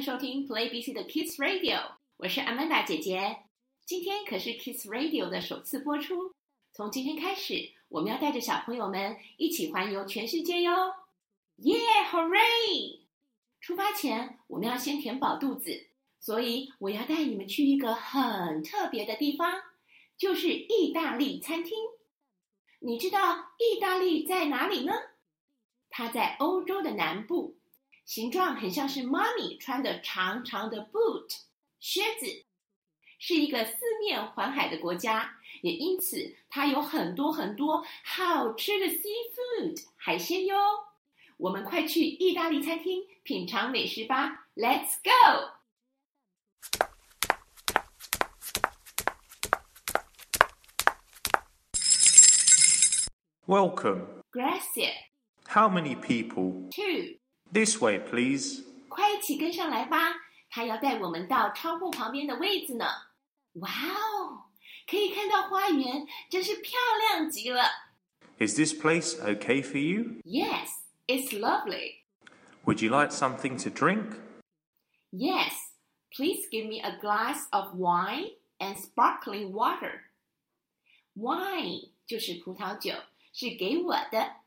收听 Play BC 的 Kids Radio，我是 Amanda 姐姐。今天可是 Kids Radio 的首次播出，从今天开始，我们要带着小朋友们一起环游全世界哟！耶，Hooray！出发前，我们要先填饱肚子，所以我要带你们去一个很特别的地方，就是意大利餐厅。你知道意大利在哪里呢？它在欧洲的南部。形状很像是妈咪穿的长长的 boot 靴子，是一个四面环海的国家，也因此它有很多很多好吃的 seafood 海鲜哟。我们快去意大利餐厅品尝美食吧！Let's go。Welcome. Gracias. How many people? Two. This way, please. 快一起跟上来吧！他要带我们到窗户旁边的位置呢。哇哦，可以看到花园，真是漂亮极了。 Is this place okay for you? Yes, it's lovely. Would you like something to drink? Yes, please give me a glass of wine and sparkling water. Wine 就是葡萄酒，是给我的。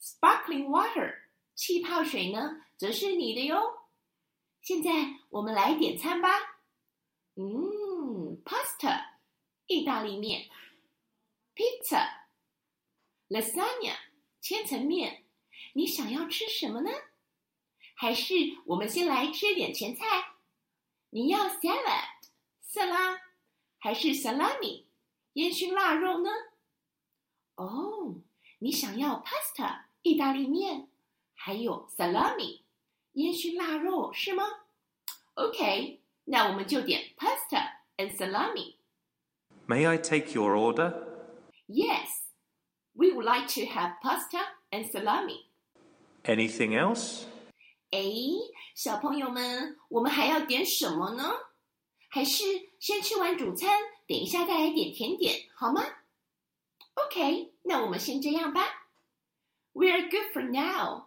Sparkling water 气泡水呢，则是你的哟。现在我们来点餐吧。嗯，pasta，意大利面；pizza，lasagna，千层面。你想要吃什么呢？还是我们先来吃点前菜？你要 salad 色拉，还是 salami 烟熏腊肉呢？哦，你想要 pasta 意大利面？还有 salami 烟熏腊肉是吗？OK，那我们就点 pasta and salami。 May I take your order? Yes, we would like to have pasta and salami。 Anything else? 哎，小朋友们，我们还要点什么呢？还是先吃完主餐，等一下再来点甜点，好吗？OK，那我们先这样吧。We're good for now.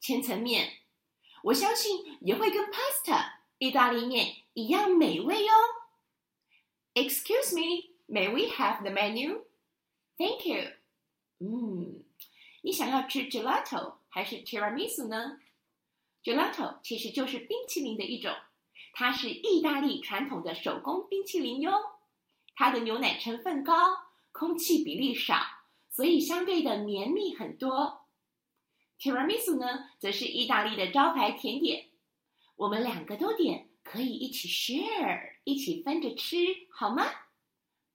千层面，我相信也会跟 pasta 意大利面一样美味哟。Excuse me, may we have the menu? Thank you. 嗯，你想要吃 gelato 还是 tiramisu 呢？Gelato 其实就是冰淇淋的一种，它是意大利传统的手工冰淇淋哟。它的牛奶成分高，空气比例少，所以相对的绵密很多。Tiramisu 呢，则是意大利的招牌甜点。我们两个都点，可以一起 share，一起分着吃，好吗？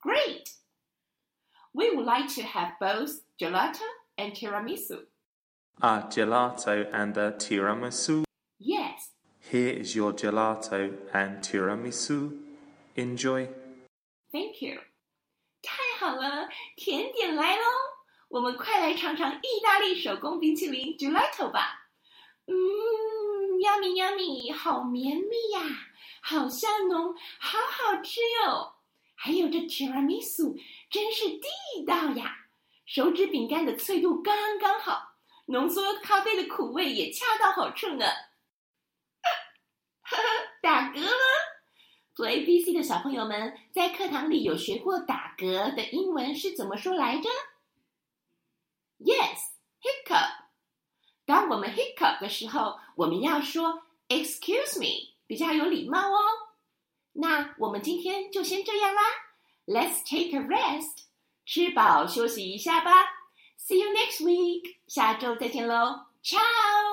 Great. We would like to have both gelato and tiramisu. A gelato and a tiramisu. Yes. Here is your gelato and tiramisu. Enjoy. Thank you. 太好了，甜点来喽！ 我们快来尝尝意大利手工冰淇淋 gelato 吧。嗯，yummy yummy，好绵密呀，好香浓，好好吃哟。还有这 tiramisu 真是地道呀，手指饼干的脆度刚刚好，浓缩咖啡的苦味也恰到好处呢。打嗝了。Play BC 的小朋友们在课堂里有学过打嗝的英文是怎么说来着 ？Yes, hiccup。当我们 hiccup 的时候，我们要说 Excuse me，比较有礼貌哦。那我们今天就先这样啦，Let's take a rest，吃饱休息一下吧。See you next week，下周再见喽，Ciao。